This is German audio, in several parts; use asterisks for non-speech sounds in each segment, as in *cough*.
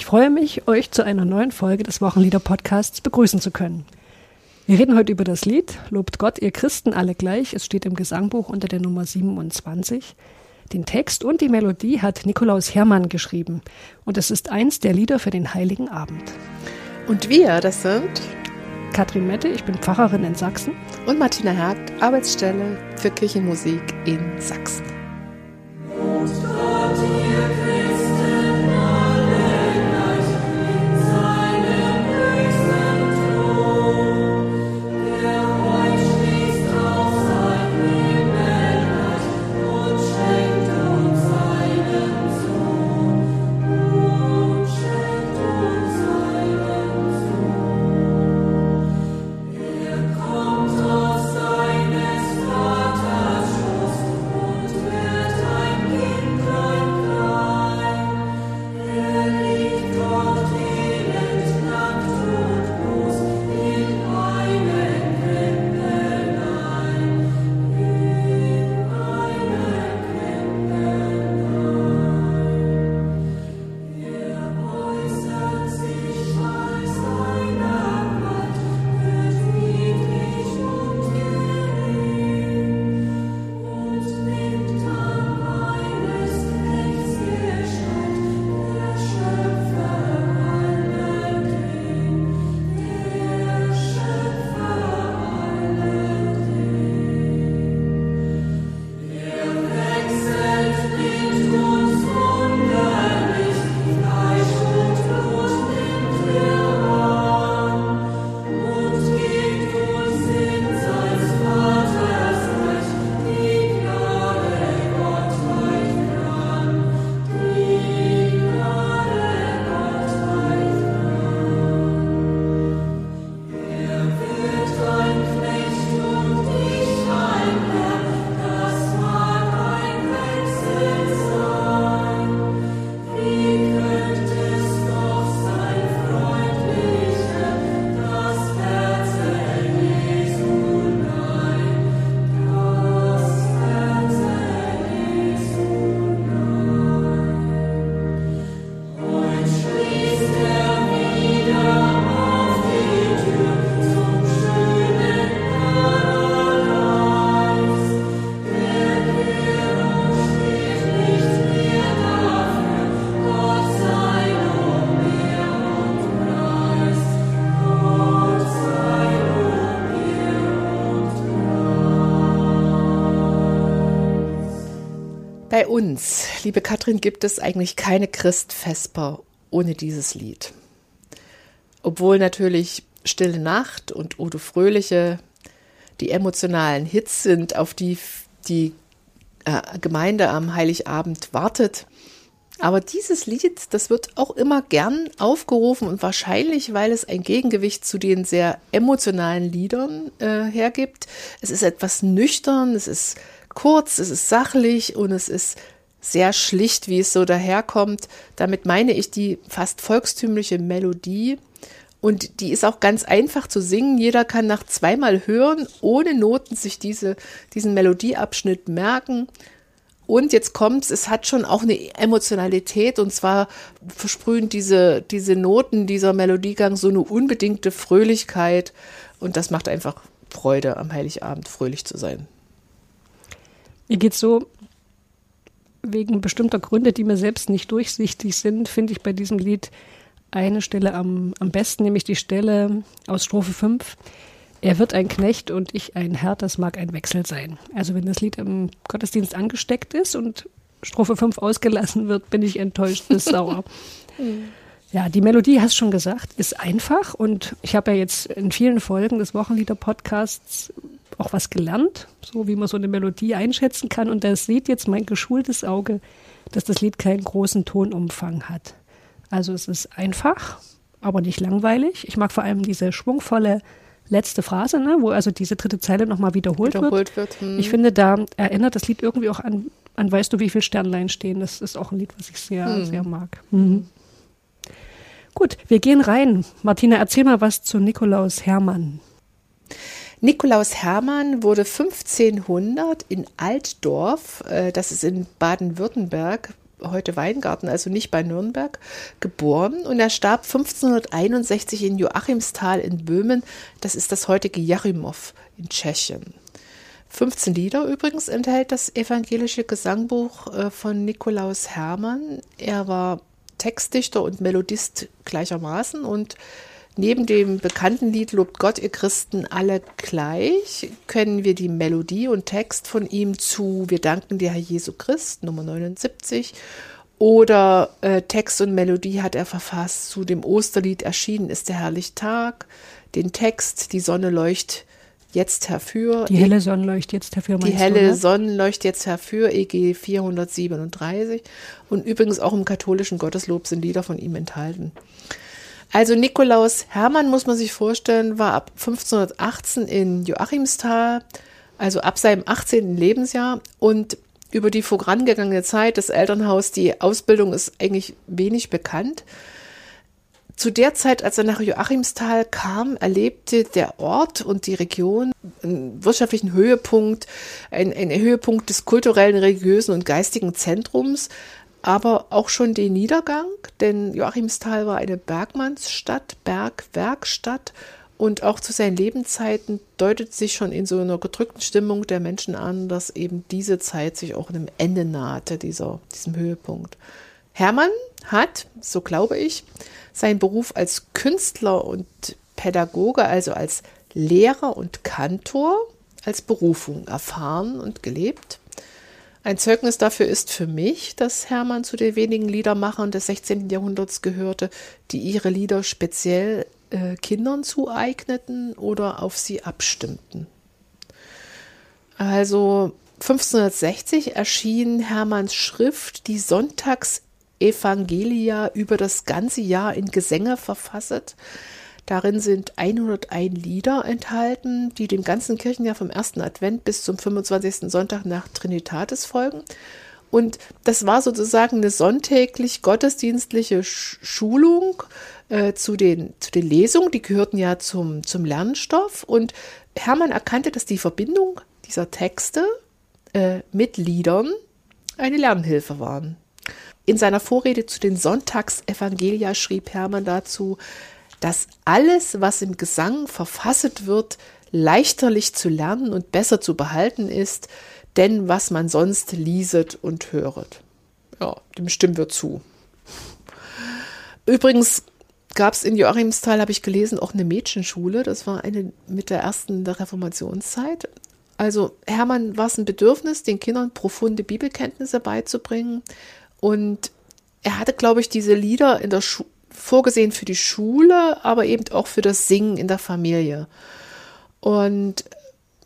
Ich freue mich, euch zu einer neuen Folge des Wochenlieder-Podcasts begrüßen zu können. Wir reden heute über das Lied Lobt Gott, ihr Christen alle gleich. Es steht im Gesangbuch unter der Nummer 27. Den Text und die Melodie hat Nikolaus Hermann geschrieben und es ist eins der Lieder für den Heiligen Abend. Und wir, das sind Katrin Mette, ich bin Pfarrerin in Sachsen. Und Martina Hergt, Arbeitsstelle für Kirchenmusik in Sachsen. Bei uns, liebe Katrin, gibt es eigentlich keine Christfesper ohne dieses Lied. Obwohl natürlich Stille Nacht und Odo Fröhliche die emotionalen Hits sind, auf die die äh, Gemeinde am Heiligabend wartet. Aber dieses Lied, das wird auch immer gern aufgerufen und wahrscheinlich, weil es ein Gegengewicht zu den sehr emotionalen Liedern äh, hergibt. Es ist etwas nüchtern, es ist kurz, es ist sachlich und es ist sehr schlicht, wie es so daherkommt. Damit meine ich die fast volkstümliche Melodie. Und die ist auch ganz einfach zu singen. Jeder kann nach zweimal hören, ohne Noten sich diese, diesen Melodieabschnitt merken. Und jetzt kommt's, es hat schon auch eine Emotionalität und zwar versprühen diese, diese Noten, dieser Melodiegang so eine unbedingte Fröhlichkeit und das macht einfach Freude, am Heiligabend fröhlich zu sein. Mir geht so, wegen bestimmter Gründe, die mir selbst nicht durchsichtig sind, finde ich bei diesem Lied eine Stelle am, am besten, nämlich die Stelle aus Strophe 5. Er wird ein Knecht und ich ein Herr, das mag ein Wechsel sein. Also wenn das Lied im Gottesdienst angesteckt ist und Strophe 5 ausgelassen wird, bin ich enttäuscht bis *laughs* sauer. Ja, die Melodie, hast schon gesagt, ist einfach und ich habe ja jetzt in vielen Folgen des Wochenlieder-Podcasts auch was gelernt, so wie man so eine Melodie einschätzen kann. Und da sieht jetzt mein geschultes Auge, dass das Lied keinen großen Tonumfang hat. Also es ist einfach, aber nicht langweilig. Ich mag vor allem diese schwungvolle letzte Phrase, ne, wo also diese dritte Zeile nochmal wiederholt, wiederholt, wird. wird hm. Ich finde, da erinnert das Lied irgendwie auch an, an Weißt du, wie viele Sternlein stehen. Das ist auch ein Lied, was ich sehr, hm. sehr mag. Mhm. Gut, wir gehen rein. Martina, erzähl mal was zu Nikolaus Hermann. Nikolaus Hermann wurde 1500 in Altdorf, äh, das ist in Baden-Württemberg, heute Weingarten, also nicht bei Nürnberg, geboren und er starb 1561 in Joachimsthal in Böhmen. Das ist das heutige Jarimow in Tschechien. 15 Lieder übrigens enthält das evangelische Gesangbuch äh, von Nikolaus Hermann. Er war Textdichter und Melodist gleichermaßen und Neben dem bekannten Lied Lobt Gott, ihr Christen alle gleich, können wir die Melodie und Text von ihm zu Wir danken dir, Herr Jesu Christ, Nummer 79. Oder äh, Text und Melodie hat er verfasst zu dem Osterlied Erschienen ist der herrliche Tag. Den Text, die Sonne leuchtet jetzt herfür. Die helle Sonne leuchtet jetzt herfür. Die helle du, ne? Sonne leuchtet jetzt herfür, EG 437. Und übrigens auch im katholischen Gotteslob sind Lieder von ihm enthalten. Also Nikolaus Hermann, muss man sich vorstellen, war ab 1518 in Joachimsthal, also ab seinem 18. Lebensjahr und über die vorangegangene Zeit, das Elternhaus, die Ausbildung ist eigentlich wenig bekannt. Zu der Zeit, als er nach Joachimsthal kam, erlebte der Ort und die Region einen wirtschaftlichen Höhepunkt, einen, einen Höhepunkt des kulturellen, religiösen und geistigen Zentrums aber auch schon den Niedergang, denn Joachimsthal war eine Bergmannsstadt, Bergwerkstatt und auch zu seinen Lebenszeiten deutet sich schon in so einer gedrückten Stimmung der Menschen an, dass eben diese Zeit sich auch einem Ende nahte, dieser, diesem Höhepunkt. Hermann hat, so glaube ich, seinen Beruf als Künstler und Pädagoge, also als Lehrer und Kantor, als Berufung erfahren und gelebt. Ein Zeugnis dafür ist für mich, dass Hermann zu den wenigen Liedermachern des 16. Jahrhunderts gehörte, die ihre Lieder speziell äh, Kindern zueigneten oder auf sie abstimmten. Also 1560 erschien Hermanns Schrift Die Sonntagsevangelia über das ganze Jahr in Gesänge verfasst. Darin sind 101 Lieder enthalten, die dem ganzen Kirchenjahr vom ersten Advent bis zum 25. Sonntag nach Trinitatis folgen. Und das war sozusagen eine sonntäglich gottesdienstliche Schulung äh, zu, den, zu den Lesungen. Die gehörten ja zum, zum Lernstoff. Und Hermann erkannte, dass die Verbindung dieser Texte äh, mit Liedern eine Lernhilfe waren. In seiner Vorrede zu den Sonntagsevangelia schrieb Hermann dazu, dass alles, was im Gesang verfasset wird, leichterlich zu lernen und besser zu behalten ist, denn was man sonst lieset und höret. Ja, dem stimmen wir zu. Übrigens gab es in Joachimsthal, habe ich gelesen, auch eine Mädchenschule. Das war eine mit der ersten der Reformationszeit. Also Hermann war es ein Bedürfnis, den Kindern profunde Bibelkenntnisse beizubringen. Und er hatte, glaube ich, diese Lieder in der Schule vorgesehen für die Schule, aber eben auch für das Singen in der Familie. Und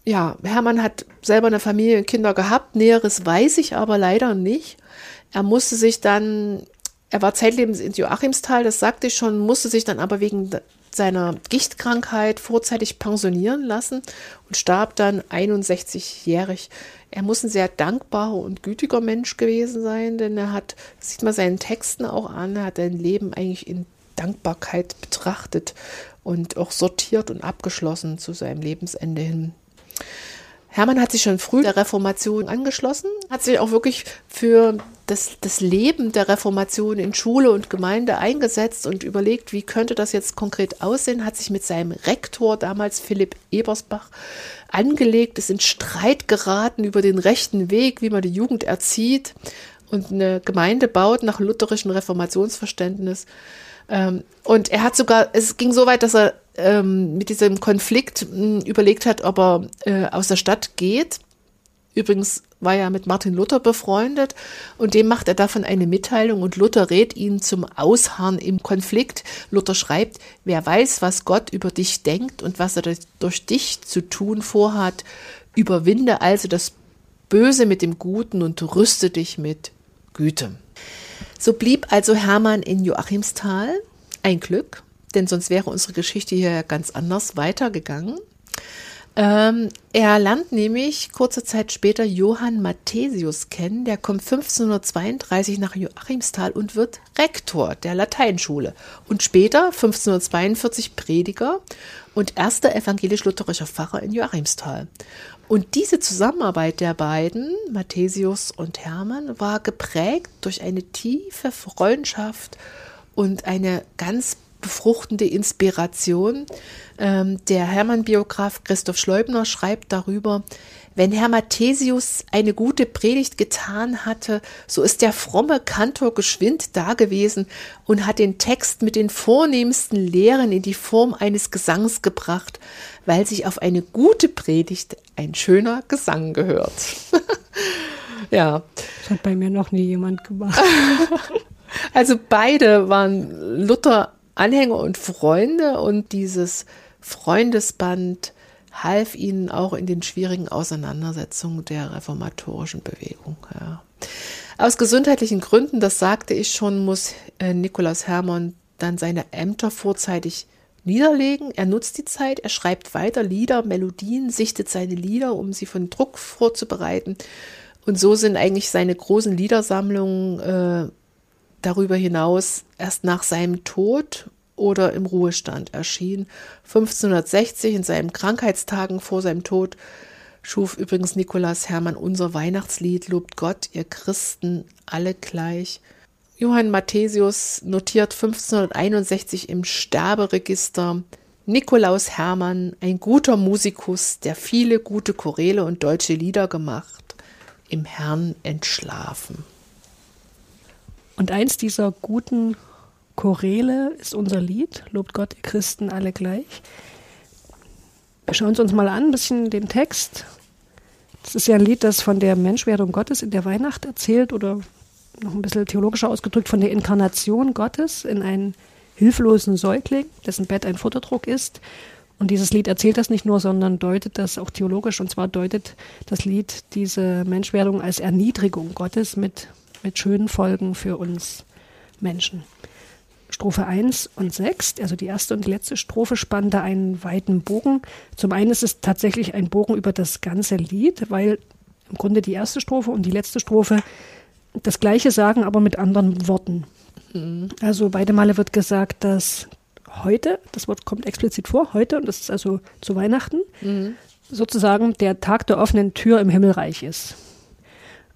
ja, Hermann hat selber eine Familie und Kinder gehabt. Näheres weiß ich aber leider nicht. Er musste sich dann, er war zeitlebens in Joachimsthal, das sagte ich schon, musste sich dann aber wegen seiner Gichtkrankheit vorzeitig pensionieren lassen und starb dann 61-jährig. Er muss ein sehr dankbarer und gütiger Mensch gewesen sein, denn er hat, das sieht man seinen Texten auch an, er hat sein Leben eigentlich in Dankbarkeit betrachtet und auch sortiert und abgeschlossen zu seinem Lebensende hin. Hermann hat sich schon früh der Reformation angeschlossen, hat sich auch wirklich für das, das Leben der Reformation in Schule und Gemeinde eingesetzt und überlegt, wie könnte das jetzt konkret aussehen, hat sich mit seinem Rektor damals Philipp Ebersbach angelegt, ist in Streit geraten über den rechten Weg, wie man die Jugend erzieht und eine Gemeinde baut nach lutherischem Reformationsverständnis. Ähm, und er hat sogar, es ging so weit, dass er ähm, mit diesem Konflikt mh, hm, überlegt hat, ob er äh, aus der Stadt geht. Übrigens war er mit Martin Luther befreundet und dem macht er davon eine Mitteilung und Luther rät ihn zum Ausharren im Konflikt. Luther schreibt, wer weiß, was Gott über dich denkt und was er durch dich zu tun vorhat, überwinde also das Böse mit dem Guten und rüste dich mit Güte. So blieb also Hermann in Joachimsthal. Ein Glück, denn sonst wäre unsere Geschichte hier ganz anders weitergegangen. Ähm, er lernt nämlich kurze Zeit später Johann Mathesius kennen. Der kommt 1532 nach Joachimsthal und wird Rektor der Lateinschule und später 1542 Prediger und erster evangelisch-lutherischer Pfarrer in Joachimsthal. Und diese Zusammenarbeit der beiden, Mathesius und Hermann, war geprägt durch eine tiefe Freundschaft und eine ganz befruchtende Inspiration. Ähm, der Hermann-Biograf Christoph Schleubner schreibt darüber, wenn Herr Mathesius eine gute Predigt getan hatte, so ist der fromme Kantor geschwind dagewesen und hat den Text mit den vornehmsten Lehren in die Form eines Gesangs gebracht, weil sich auf eine gute Predigt ein schöner Gesang gehört. *laughs* ja. Das hat bei mir noch nie jemand gemacht. *laughs* also beide waren Luther Anhänger und Freunde und dieses Freundesband half ihnen auch in den schwierigen Auseinandersetzungen der reformatorischen Bewegung. Ja. Aus gesundheitlichen Gründen, das sagte ich schon, muss äh, Nikolaus Hermann dann seine Ämter vorzeitig niederlegen. Er nutzt die Zeit, er schreibt weiter Lieder, Melodien, sichtet seine Lieder, um sie von Druck vorzubereiten. Und so sind eigentlich seine großen Liedersammlungen äh, darüber hinaus erst nach seinem Tod oder im Ruhestand erschien. 1560 in seinen Krankheitstagen vor seinem Tod schuf übrigens Nikolaus Hermann unser Weihnachtslied Lobt Gott, ihr Christen alle gleich. Johann Matthäus notiert 1561 im Sterberegister Nikolaus Hermann, ein guter Musikus, der viele gute Choräle und deutsche Lieder gemacht, im Herrn entschlafen. Und eins dieser guten Choräle ist unser Lied, Lobt Gott, ihr Christen alle gleich. Wir schauen uns mal an, ein bisschen den Text. Das ist ja ein Lied, das von der Menschwerdung Gottes in der Weihnacht erzählt oder noch ein bisschen theologischer ausgedrückt von der Inkarnation Gottes in einen hilflosen Säugling, dessen Bett ein Futterdruck ist. Und dieses Lied erzählt das nicht nur, sondern deutet das auch theologisch. Und zwar deutet das Lied diese Menschwerdung als Erniedrigung Gottes mit, mit schönen Folgen für uns Menschen. Strophe 1 und 6, also die erste und die letzte Strophe, spannen da einen weiten Bogen. Zum einen ist es tatsächlich ein Bogen über das ganze Lied, weil im Grunde die erste Strophe und die letzte Strophe das Gleiche sagen, aber mit anderen Worten. Mhm. Also beide Male wird gesagt, dass heute, das Wort kommt explizit vor, heute, und das ist also zu Weihnachten, mhm. sozusagen der Tag der offenen Tür im Himmelreich ist.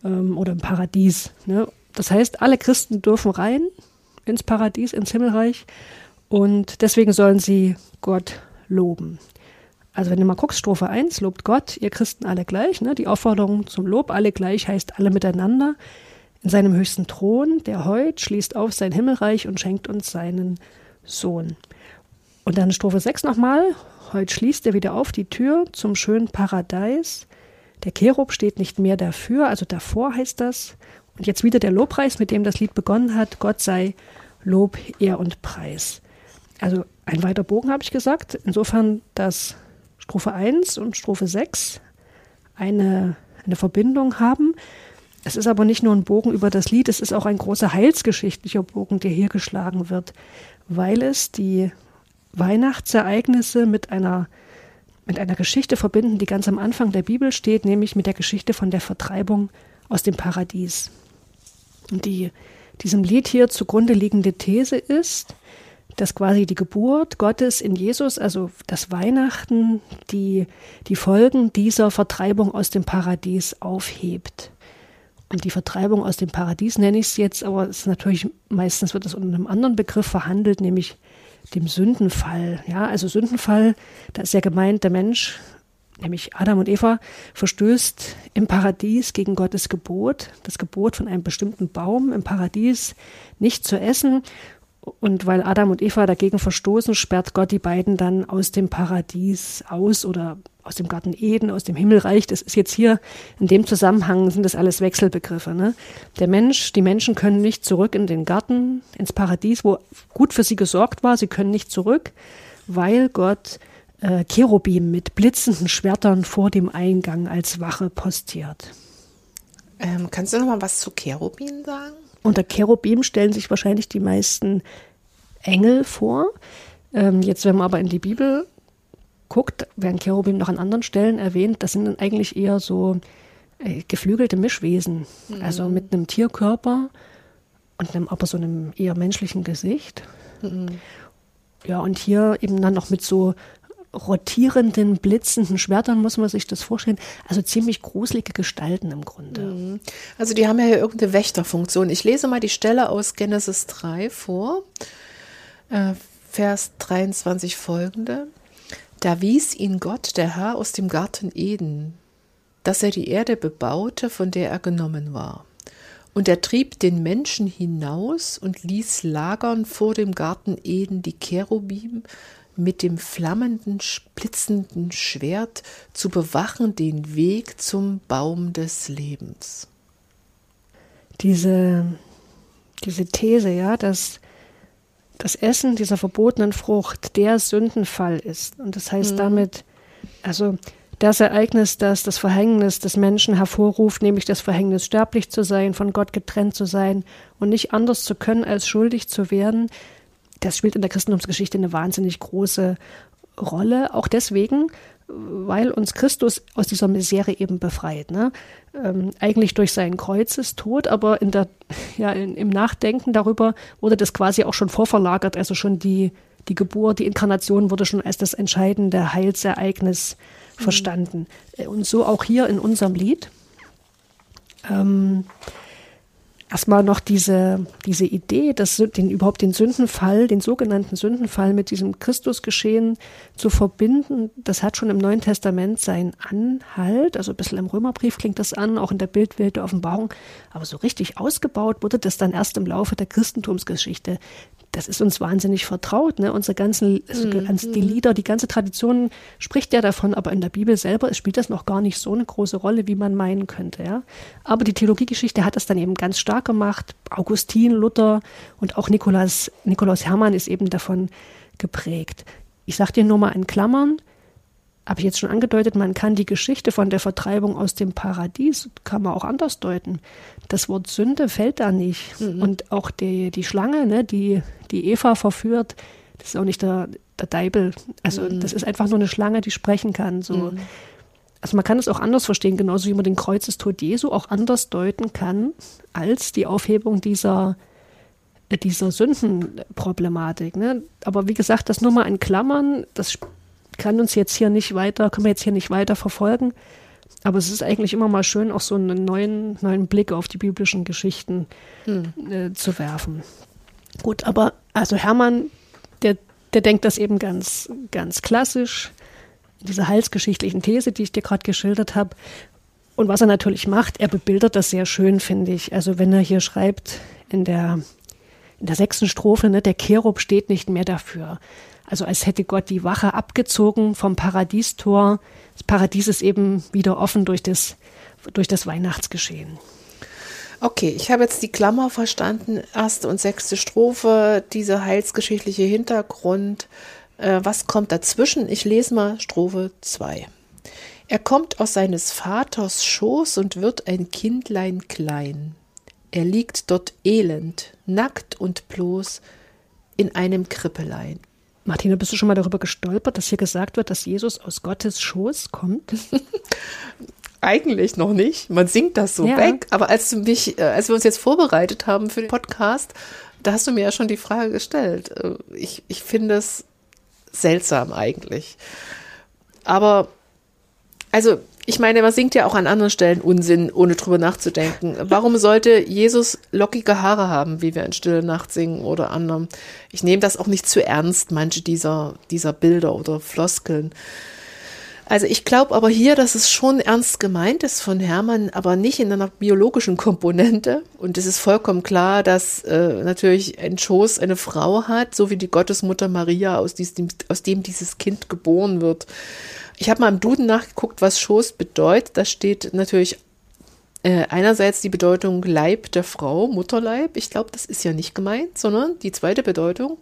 Ähm, oder im Paradies. Ne? Das heißt, alle Christen dürfen rein, ins Paradies, ins Himmelreich. Und deswegen sollen sie Gott loben. Also wenn du mal guckst, Strophe 1, lobt Gott, ihr Christen alle gleich. Ne? Die Aufforderung zum Lob, alle gleich, heißt alle miteinander. In seinem höchsten Thron, der heut schließt auf sein Himmelreich und schenkt uns seinen Sohn. Und dann Strophe 6 nochmal. Heut schließt er wieder auf die Tür zum schönen Paradies. Der Cherub steht nicht mehr dafür, also davor heißt das. Und jetzt wieder der Lobpreis, mit dem das Lied begonnen hat. Gott sei Lob, Ehr und Preis. Also ein weiter Bogen habe ich gesagt. Insofern, dass Strophe 1 und Strophe 6 eine, eine Verbindung haben. Es ist aber nicht nur ein Bogen über das Lied, es ist auch ein großer heilsgeschichtlicher Bogen, der hier geschlagen wird, weil es die Weihnachtsereignisse mit einer, mit einer Geschichte verbinden, die ganz am Anfang der Bibel steht, nämlich mit der Geschichte von der Vertreibung aus dem Paradies. Und die diesem Lied hier zugrunde liegende These ist, dass quasi die Geburt Gottes in Jesus, also das Weihnachten, die, die Folgen dieser Vertreibung aus dem Paradies aufhebt. Und die Vertreibung aus dem Paradies nenne ich es jetzt, aber es ist natürlich, meistens wird es unter einem anderen Begriff verhandelt, nämlich dem Sündenfall. Ja, also Sündenfall, da ist ja gemeint, der Mensch nämlich Adam und Eva, verstößt im Paradies gegen Gottes Gebot, das Gebot von einem bestimmten Baum im Paradies nicht zu essen. Und weil Adam und Eva dagegen verstoßen, sperrt Gott die beiden dann aus dem Paradies aus oder aus dem Garten Eden, aus dem Himmelreich. Das ist jetzt hier in dem Zusammenhang sind das alles Wechselbegriffe. Ne? Der Mensch, die Menschen können nicht zurück in den Garten, ins Paradies, wo gut für sie gesorgt war. Sie können nicht zurück, weil Gott äh, Cherubim mit blitzenden Schwertern vor dem Eingang als Wache postiert. Ähm, kannst du noch mal was zu Cherubim sagen? Unter Cherubim stellen sich wahrscheinlich die meisten Engel vor. Ähm, jetzt, wenn man aber in die Bibel guckt, werden Cherubim noch an anderen Stellen erwähnt. Das sind dann eigentlich eher so äh, geflügelte Mischwesen, mhm. also mit einem Tierkörper und einem, aber so einem eher menschlichen Gesicht. Mhm. Ja, und hier eben dann noch mit so rotierenden, blitzenden Schwertern muss man sich das vorstellen. Also ziemlich gruselige Gestalten im Grunde. Mhm. Also die haben ja hier irgendeine Wächterfunktion. Ich lese mal die Stelle aus Genesis 3 vor, äh, Vers 23 folgende. Da wies ihn Gott, der Herr, aus dem Garten Eden, dass er die Erde bebaute, von der er genommen war. Und er trieb den Menschen hinaus und ließ lagern vor dem Garten Eden die Cherubim mit dem flammenden, splitzenden Schwert zu bewachen den Weg zum Baum des Lebens. Diese, diese These, ja, dass das Essen dieser verbotenen Frucht der Sündenfall ist. Und das heißt mhm. damit, also das Ereignis, das das Verhängnis des Menschen hervorruft, nämlich das Verhängnis, sterblich zu sein, von Gott getrennt zu sein und nicht anders zu können, als schuldig zu werden, das spielt in der Christentumsgeschichte eine wahnsinnig große Rolle. Auch deswegen, weil uns Christus aus dieser Misere eben befreit. Ne? Ähm, eigentlich durch seinen Kreuzestod, aber in der, *laughs* ja, in, im Nachdenken darüber wurde das quasi auch schon vorverlagert. Also schon die, die Geburt, die Inkarnation wurde schon als das entscheidende Heilsereignis mhm. verstanden. Und so auch hier in unserem Lied. Ähm, erstmal noch diese, diese Idee, dass den, überhaupt den Sündenfall, den sogenannten Sündenfall mit diesem Christusgeschehen zu verbinden, das hat schon im Neuen Testament seinen Anhalt. Also ein bisschen im Römerbrief klingt das an, auch in der Bildwelt der Offenbarung. Aber so richtig ausgebaut wurde das dann erst im Laufe der Christentumsgeschichte das ist uns wahnsinnig vertraut. Ne? Unsere ganzen, mhm. die Lieder, die ganze Tradition spricht ja davon, aber in der Bibel selber spielt das noch gar nicht so eine große Rolle, wie man meinen könnte. Ja? Aber die Theologiegeschichte hat das dann eben ganz stark gemacht. Augustin, Luther und auch Nikolaus, Nikolaus Hermann ist eben davon geprägt. Ich sage dir nur mal in Klammern, habe ich jetzt schon angedeutet, man kann die Geschichte von der Vertreibung aus dem Paradies, kann man auch anders deuten. Das Wort Sünde fällt da nicht. Mhm. Und auch die, die Schlange, ne, die, die Eva verführt, das ist auch nicht der, der Deibel. Also mhm. das ist einfach nur eine Schlange, die sprechen kann. So. Mhm. Also man kann es auch anders verstehen, genauso wie man den Kreuzestod Jesu auch anders deuten kann, als die Aufhebung dieser dieser Sündenproblematik. Ne? Aber wie gesagt, das nur mal in Klammern, das kann uns jetzt hier nicht weiter, können wir jetzt hier nicht weiter verfolgen. Aber es ist eigentlich immer mal schön, auch so einen neuen, neuen Blick auf die biblischen Geschichten hm. äh, zu werfen. Gut, aber also Hermann, der, der denkt das eben ganz, ganz klassisch, in dieser heilsgeschichtlichen These, die ich dir gerade geschildert habe. Und was er natürlich macht, er bebildert das sehr schön, finde ich. Also wenn er hier schreibt in der, in der sechsten Strophe, ne, der Cherub steht nicht mehr dafür. Also als hätte Gott die Wache abgezogen vom Paradiestor. Das Paradies ist eben wieder offen durch das, durch das Weihnachtsgeschehen. Okay, ich habe jetzt die Klammer verstanden. Erste und sechste Strophe, dieser heilsgeschichtliche Hintergrund. Äh, was kommt dazwischen? Ich lese mal Strophe 2. Er kommt aus seines Vaters Schoß und wird ein Kindlein klein. Er liegt dort elend, nackt und bloß in einem Krippelein. Martina, bist du schon mal darüber gestolpert, dass hier gesagt wird, dass Jesus aus Gottes Schoß kommt? *laughs* Eigentlich noch nicht. Man singt das so ja. weg. Aber als mich, äh, als wir uns jetzt vorbereitet haben für den Podcast, da hast du mir ja schon die Frage gestellt. Äh, ich, ich finde es seltsam eigentlich. Aber also ich meine, man singt ja auch an anderen Stellen Unsinn, ohne drüber nachzudenken. Warum sollte Jesus lockige Haare haben, wie wir in Stille Nacht singen oder anderem? Ich nehme das auch nicht zu ernst, manche dieser, dieser Bilder oder Floskeln. Also ich glaube aber hier, dass es schon ernst gemeint ist von Hermann, aber nicht in einer biologischen Komponente. Und es ist vollkommen klar, dass äh, natürlich ein Schoß eine Frau hat, so wie die Gottesmutter Maria, aus, diesem, aus dem dieses Kind geboren wird. Ich habe mal im Duden nachgeguckt, was Schoß bedeutet. Da steht natürlich äh, einerseits die Bedeutung Leib der Frau, Mutterleib. Ich glaube, das ist ja nicht gemeint, sondern die zweite Bedeutung.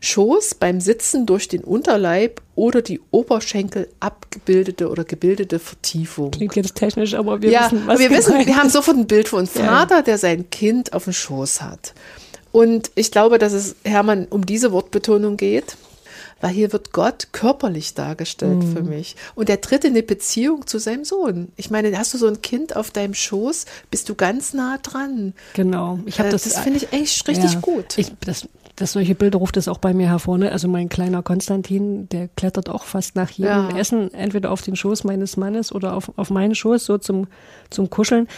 Schoß beim Sitzen durch den Unterleib oder die Oberschenkel abgebildete oder gebildete Vertiefung. Klingt jetzt technisch, aber wir ja, wissen, was wir wissen, wir haben sofort ein Bild von Vater, der sein Kind auf dem Schoß hat. Und ich glaube, dass es Hermann um diese Wortbetonung geht weil hier wird Gott körperlich dargestellt mhm. für mich. Und er tritt in eine Beziehung zu seinem Sohn. Ich meine, hast du so ein Kind auf deinem Schoß, bist du ganz nah dran. Genau. Ich habe äh, das. Das finde ich echt richtig ja, gut. Ich, das das solche Bilder ruft es auch bei mir hervor. Ne? Also mein kleiner Konstantin, der klettert auch fast nach jedem ja. Essen entweder auf den Schoß meines Mannes oder auf, auf meinen Schoß, so zum, zum Kuscheln.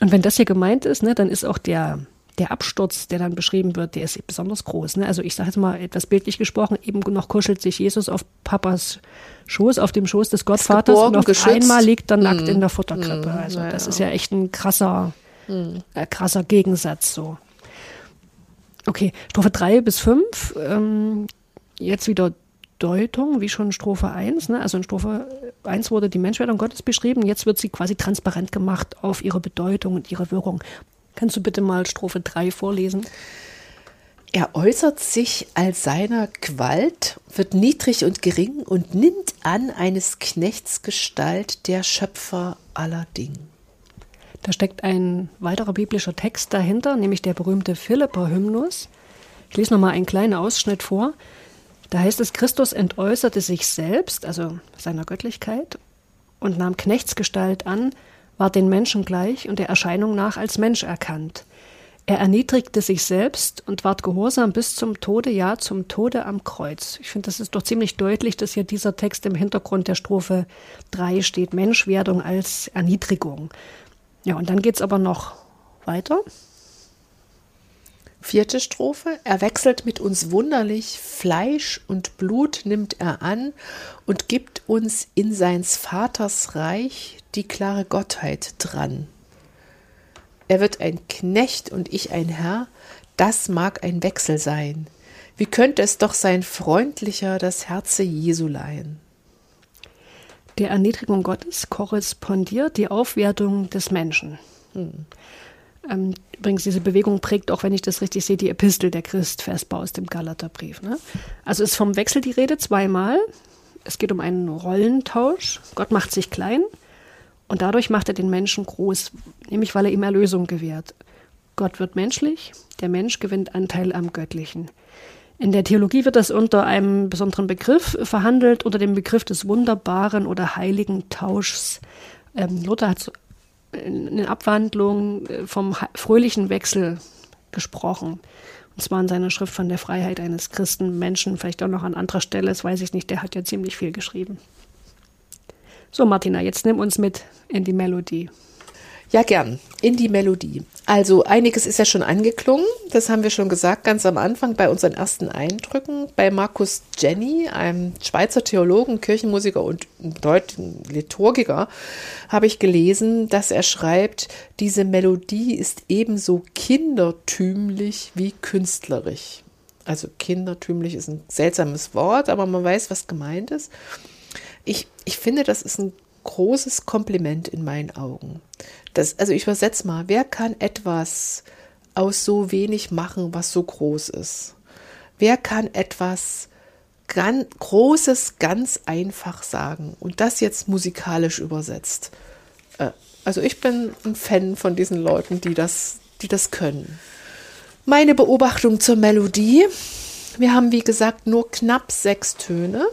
Und wenn das hier gemeint ist, ne, dann ist auch der, der Absturz, der dann beschrieben wird, der ist besonders groß. Ne? Also ich sage jetzt mal etwas bildlich gesprochen, eben noch kuschelt sich Jesus auf Papas Schoß, auf dem Schoß des Gottvaters geborgen, und auf geschützt. einmal liegt er nackt mm. in der Futterkrippe. Mm, also das ja. ist ja echt ein krasser, mm. äh, krasser Gegensatz so. Okay, Strophe 3 bis 5, ähm, jetzt wieder Deutung, wie schon Strophe 1. Ne? Also in Strophe 1 wurde die Menschwerdung Gottes beschrieben, jetzt wird sie quasi transparent gemacht auf ihre Bedeutung und ihre Wirkung. Kannst du bitte mal Strophe 3 vorlesen? Er äußert sich als seiner Gewalt, wird niedrig und gering und nimmt an eines Knechts Gestalt, der Schöpfer aller Dinge. Da steckt ein weiterer biblischer Text dahinter, nämlich der berühmte Philipper-Hymnus. Ich lese nochmal einen kleinen Ausschnitt vor. Da heißt es, Christus entäußerte sich selbst, also seiner Göttlichkeit, und nahm Knechtsgestalt an, war den Menschen gleich und der Erscheinung nach als Mensch erkannt. Er erniedrigte sich selbst und ward gehorsam bis zum Tode, ja, zum Tode am Kreuz. Ich finde, das ist doch ziemlich deutlich, dass hier dieser Text im Hintergrund der Strophe 3 steht. Menschwerdung als Erniedrigung. Ja, und dann geht es aber noch weiter. Vierte Strophe. Er wechselt mit uns wunderlich, Fleisch und Blut nimmt er an und gibt uns in seins Vaters Reich die klare Gottheit dran. Er wird ein Knecht und ich ein Herr, das mag ein Wechsel sein. Wie könnte es doch sein freundlicher das Herze Jesu leihen? Der Erniedrigung Gottes korrespondiert die Aufwertung des Menschen. Hm. Ähm, übrigens, diese Bewegung prägt auch, wenn ich das richtig sehe, die Epistel der Christfestbau aus dem Galaterbrief. Ne? Also ist vom Wechsel die Rede zweimal. Es geht um einen Rollentausch. Gott macht sich klein und dadurch macht er den Menschen groß, nämlich weil er ihm Erlösung gewährt. Gott wird menschlich, der Mensch gewinnt Anteil am Göttlichen. In der Theologie wird das unter einem besonderen Begriff verhandelt, unter dem Begriff des wunderbaren oder heiligen Tauschs. Ähm, Luther hat in Abwandlung äh, vom fröhlichen Wechsel gesprochen. Und zwar in seiner Schrift von der Freiheit eines Christenmenschen, vielleicht auch noch an anderer Stelle, das weiß ich nicht, der hat ja ziemlich viel geschrieben. So, Martina, jetzt nimm uns mit in die Melodie. Ja, gern. In die Melodie. Also einiges ist ja schon angeklungen. Das haben wir schon gesagt ganz am Anfang bei unseren ersten Eindrücken. Bei Markus Jenny, einem Schweizer Theologen, Kirchenmusiker und deutschen Liturgiker, habe ich gelesen, dass er schreibt, diese Melodie ist ebenso kindertümlich wie künstlerisch. Also kindertümlich ist ein seltsames Wort, aber man weiß, was gemeint ist ich, ich finde, das ist ein großes Kompliment in meinen Augen. Das, also ich übersetze mal, wer kann etwas aus so wenig machen, was so groß ist? Wer kann etwas ganz Großes ganz einfach sagen und das jetzt musikalisch übersetzt? Äh, also ich bin ein Fan von diesen Leuten, die das, die das können. Meine Beobachtung zur Melodie. Wir haben, wie gesagt, nur knapp sechs Töne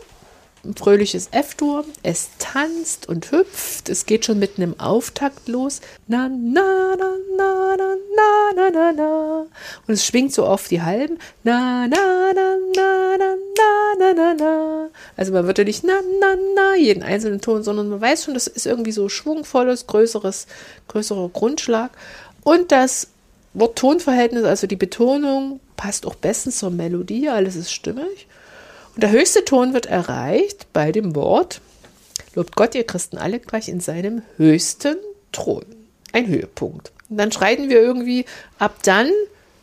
ein fröhliches F-Dur. Es tanzt und hüpft. Es geht schon mit einem Auftakt los. Na, na, na, na, na, na, na, na, na. Und es schwingt so auf die Halben. Na, na, na, na, na, na, na, na, na. Also man wird ja nicht na, na, na, jeden einzelnen Ton, sondern man weiß schon, das ist irgendwie so schwungvolles, größeres, größerer Grundschlag. Und das Wort-Ton-Verhältnis, also die Betonung, passt auch bestens zur Melodie. Alles ist stimmig. Und der höchste Ton wird erreicht bei dem Wort, lobt Gott, ihr Christen alle gleich in seinem höchsten Thron. Ein Höhepunkt. Und dann schreiten wir irgendwie ab dann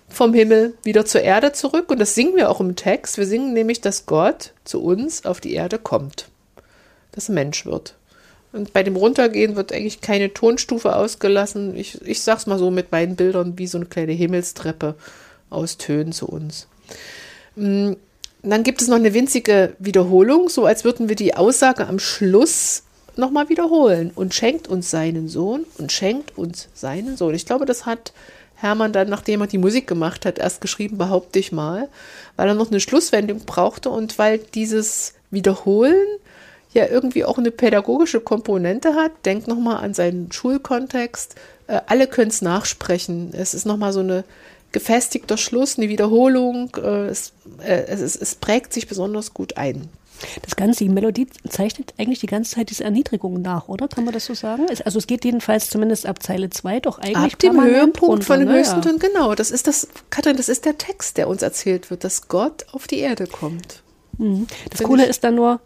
vom Himmel wieder zur Erde zurück. Und das singen wir auch im Text. Wir singen nämlich, dass Gott zu uns auf die Erde kommt. Dass Mensch wird. Und bei dem Runtergehen wird eigentlich keine Tonstufe ausgelassen. Ich, ich sag's mal so mit meinen Bildern, wie so eine kleine Himmelstreppe aus Tönen zu uns. Dann gibt es noch eine winzige Wiederholung, so als würden wir die Aussage am Schluss nochmal wiederholen. Und schenkt uns seinen Sohn und schenkt uns seinen Sohn. Ich glaube, das hat Hermann dann, nachdem er die Musik gemacht hat, erst geschrieben, behaupte ich mal, weil er noch eine Schlusswendung brauchte und weil dieses Wiederholen ja irgendwie auch eine pädagogische Komponente hat. Denkt nochmal an seinen Schulkontext. Äh, alle können es nachsprechen. Es ist nochmal so eine gefestigter Schluss, eine Wiederholung. Äh, es, äh, es, es prägt sich besonders gut ein. Das Ganze, die Melodie zeichnet eigentlich die ganze Zeit diese Erniedrigung nach, oder? Kann man das so sagen? Also es geht jedenfalls zumindest ab Zeile 2 doch eigentlich Ab dem Höhepunkt runter, von dem ne? höchsten. Ton, genau. Das ist das, Katrin, das ist der Text, der uns erzählt wird, dass Gott auf die Erde kommt. Mhm. Das Find Coole ist dann nur,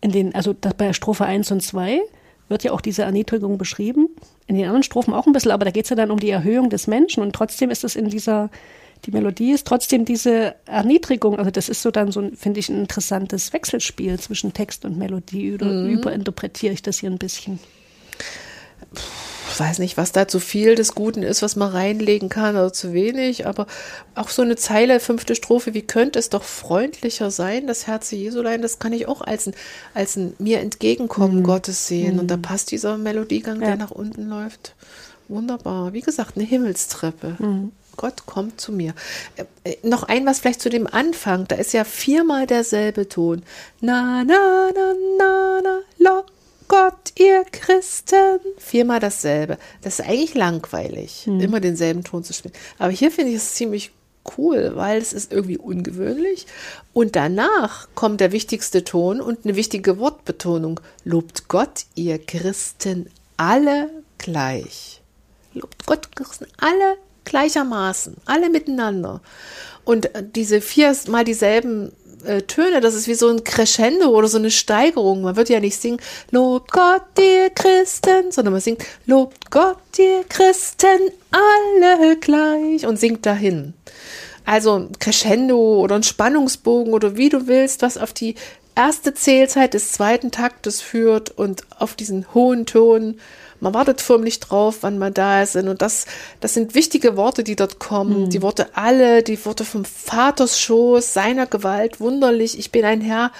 in den, also das bei Strophe 1 und 2 wird ja auch diese Erniedrigung beschrieben. In den anderen Strophen auch ein bisschen, aber da geht es ja dann um die Erhöhung des Menschen und trotzdem ist es in dieser, die Melodie ist trotzdem diese Erniedrigung. Also das ist so dann so, ein, finde ich, ein interessantes Wechselspiel zwischen Text und Melodie. Oder Mhm. überinterpretiere ich das hier ein bisschen? Ich weiß nicht, was da zu viel des Guten ist, was man reinlegen kann oder zu wenig, aber auch so eine Zeile, fünfte Strophe, wie könnte es doch freundlicher sein, das Herz Jesulein, das kann ich auch als ein, als ein mir entgegenkommen Gottes sehen. Und da passt dieser Melodiegang, Ja. der nach unten läuft. Wunderbar. Wie gesagt, eine Himmelstreppe. Gott kommt zu mir. Äh, äh, noch ein was vielleicht zu dem Anfang. Da ist ja viermal derselbe Ton. Na, na, na, na, na, lock Gott, ihr Christen. Viermal dasselbe. Das ist eigentlich langweilig, immer denselben Ton zu spielen. Aber hier finde ich es ziemlich cool, weil es ist irgendwie ungewöhnlich. Und danach kommt der wichtigste Ton und eine wichtige Wortbetonung. Lobt Gott, ihr Christen, alle gleich. Lobt Gott, Christen, alle gleichermaßen, alle miteinander. Und diese viermal dieselben äh, Töne, das ist wie so ein Crescendo oder so eine Steigerung. Man wird ja nicht singen, lobt Gott, ihr Christen, sondern man singt, lobt Gott, ihr Christen, alle gleich und singt dahin. Also ein Crescendo oder ein Spannungsbogen oder wie du willst, was auf die erste Zählzeit des zweiten Taktes führt und auf diesen hohen Ton. Man wartet förmlich drauf, wann man da ist. Und das, das sind wichtige Worte, die dort kommen. Die Worte alle, die Worte vom Vaters Schoß, seiner Gewalt, wunderlich. Ich bin ein Herr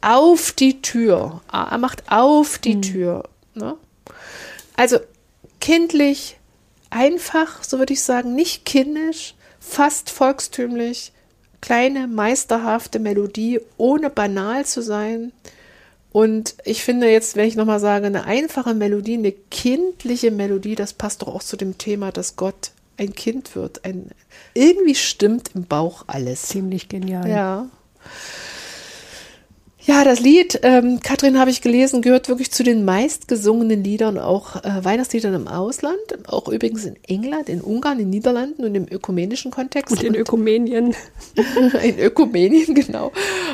auf die Tür. Er macht auf die Tür. Ne? Also kindlich, einfach, so würde ich sagen, nicht kindisch, fast volkstümlich, kleine, meisterhafte Melodie, ohne banal zu sein. Und ich finde jetzt, wenn ich nochmal sage, eine einfache Melodie, eine kindliche Melodie, das passt doch auch zu dem Thema, dass Gott ein Kind wird. Ein, irgendwie stimmt im Bauch alles. Ziemlich genial. Ja. Ja, das Lied, ähm, Katrin habe ich gelesen, gehört wirklich zu den meistgesungenen Liedern, auch äh, Weihnachtsliedern im Ausland, auch übrigens in England, in Ungarn, in Niederlanden und im ökumenischen Kontext. Und in Ökumenien. *laughs* in Ökumenien, genau.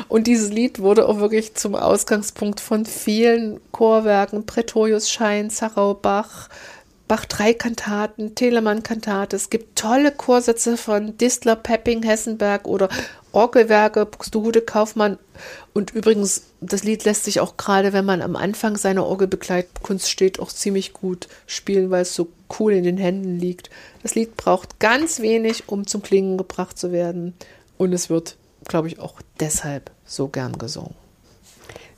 Und dieses Lied wurde auch wirklich zum Ausgangspunkt von vielen Chorwerken, Pretorius Schein, Zachau Bach, Bach drei Kantaten, Telemann Kantate. Es gibt tolle Chorsätze von Distler, Pepping, Hessenberg oder Orgelwerke, Buxtehude, Kaufmann. Und übrigens, das Lied lässt sich auch gerade, wenn man am Anfang seiner Orgelbegleitkunst steht, auch ziemlich gut spielen, weil es so cool in den Händen liegt. Das Lied braucht ganz wenig, um zum Klingen gebracht zu werden. Und es wird, glaube ich, auch deshalb so gern gesungen.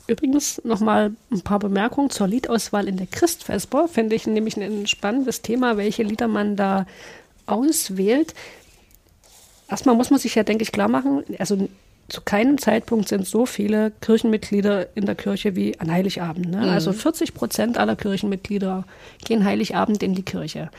Übrigens nochmal ein paar Bemerkungen zur Liedauswahl in der Christfesper. Finde ich nämlich ein spannendes Thema, welche Lieder man da auswählt. Erstmal muss man sich ja, denke ich, klar machen, also zu keinem Zeitpunkt sind so viele Kirchenmitglieder in der Kirche wie an Heiligabend. Ne? Also 40 Prozent aller Kirchenmitglieder gehen Heiligabend in die Kirche.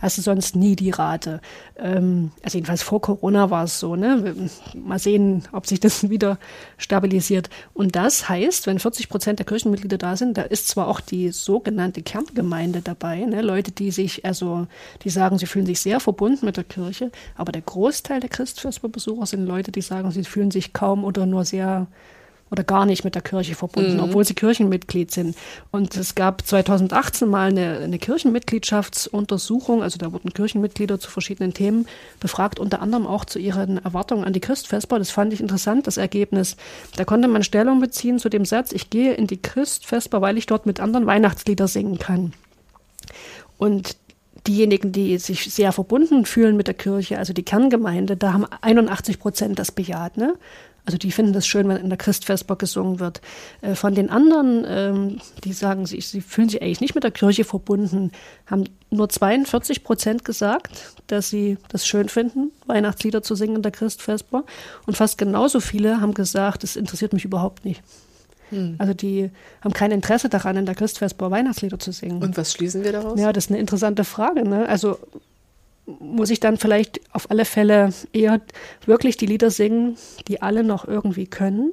Hast du sonst nie die Rate. Ähm, also jedenfalls vor Corona war es so. Ne? Mal sehen, ob sich das *laughs* wieder stabilisiert. Und das heißt, wenn 40 Prozent der Kirchenmitglieder da sind, da ist zwar auch die sogenannte Kerngemeinde dabei, ne? Leute, die sich, also die sagen, sie fühlen sich sehr verbunden mit der Kirche, aber der Großteil der Christfestbesucher sind Leute, die sagen, sie fühlen sich kaum oder nur sehr oder gar nicht mit der Kirche verbunden, obwohl sie Kirchenmitglied sind. Und es gab 2018 mal eine, eine Kirchenmitgliedschaftsuntersuchung, also da wurden Kirchenmitglieder zu verschiedenen Themen befragt, unter anderem auch zu ihren Erwartungen an die Christfesper. Das fand ich interessant, das Ergebnis. Da konnte man Stellung beziehen zu dem Satz, ich gehe in die Christfesper, weil ich dort mit anderen Weihnachtslieder singen kann. Und diejenigen, die sich sehr verbunden fühlen mit der Kirche, also die Kerngemeinde, da haben 81 Prozent das bejaht. Ne? Also die finden das schön, wenn in der Christfesper gesungen wird. Äh, Von den anderen, ähm, die sagen, sie, sie fühlen sich eigentlich nicht mit der Kirche verbunden, haben nur 42 Prozent gesagt, dass sie das schön finden, Weihnachtslieder zu singen in der Christfesper. Und fast genauso viele haben gesagt, es interessiert mich überhaupt nicht. Also die haben kein Interesse daran, in der Christfesper Weihnachtslieder zu singen. Und was schließen wir daraus? Ja, das ist eine interessante Frage. Ne? Also muss ich dann vielleicht auf alle Fälle eher wirklich die Lieder singen, die alle noch irgendwie können.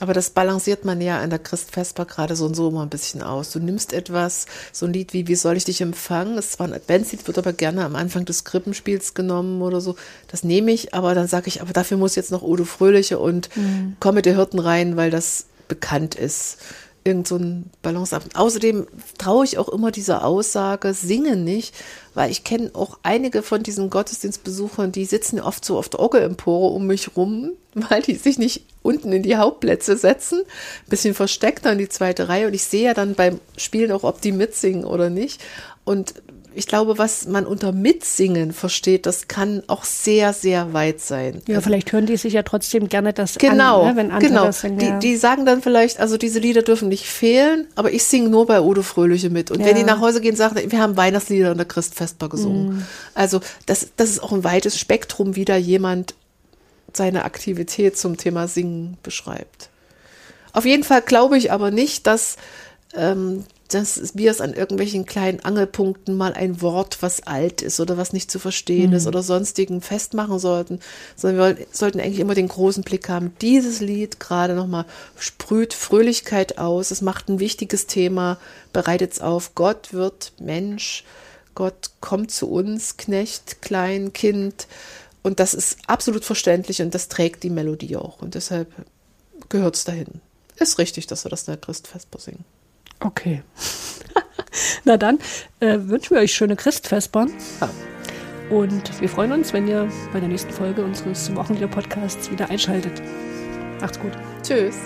Aber das balanciert man ja an der Christfesper gerade so und so immer ein bisschen aus. Du nimmst etwas, so ein Lied wie Wie soll ich dich empfangen? Es war ein Adventslied, wird aber gerne am Anfang des Krippenspiels genommen oder so. Das nehme ich, aber dann sage ich, aber dafür muss jetzt noch Odo Fröhliche und mhm. Komm mit der Hirten rein, weil das bekannt ist irgend so ein Balanceakt. Außerdem traue ich auch immer dieser Aussage, singe nicht, weil ich kenne auch einige von diesen Gottesdienstbesuchern, die sitzen oft so auf der Orgelempore um mich rum, *laughs* weil die sich nicht unten in die Hauptplätze setzen, ein bisschen versteckter in die zweite Reihe und ich sehe ja dann beim Spielen auch, ob die mitsingen oder nicht. Und ich glaube, was man unter Mitsingen versteht, das kann auch sehr, sehr weit sein. Ja, also, vielleicht hören die sich ja trotzdem gerne das genau, an, ne, wenn andere genau. das singen. Die, die sagen dann vielleicht, also diese Lieder dürfen nicht fehlen, aber ich singe nur bei Udo Fröhliche mit. Und ja. wenn die nach Hause gehen, sagen, wir haben Weihnachtslieder in der Christfestbar gesungen. Mhm. Also das, das ist auch ein weites Spektrum, wie da jemand seine Aktivität zum Thema Singen beschreibt. Auf jeden Fall glaube ich aber nicht, dass ähm, dass wir es an irgendwelchen kleinen Angelpunkten mal ein Wort, was alt ist oder was nicht zu verstehen mhm. ist oder sonstigen festmachen sollten, sondern wir sollten eigentlich immer den großen Blick haben. Dieses Lied gerade nochmal sprüht Fröhlichkeit aus. Es macht ein wichtiges Thema, bereitet es auf. Gott wird Mensch. Gott kommt zu uns, Knecht, Klein, Kind. Und das ist absolut verständlich und das trägt die Melodie auch. Und deshalb gehört es dahin. Ist richtig, dass wir das in der Christfestbar singen. Okay. *laughs* Na dann äh, wünschen wir euch schöne Christfestbahn. Ja. Und wir freuen uns, wenn ihr bei der nächsten Folge unseres Wochenlieder-Podcasts wieder einschaltet. Macht's gut. Tschüss.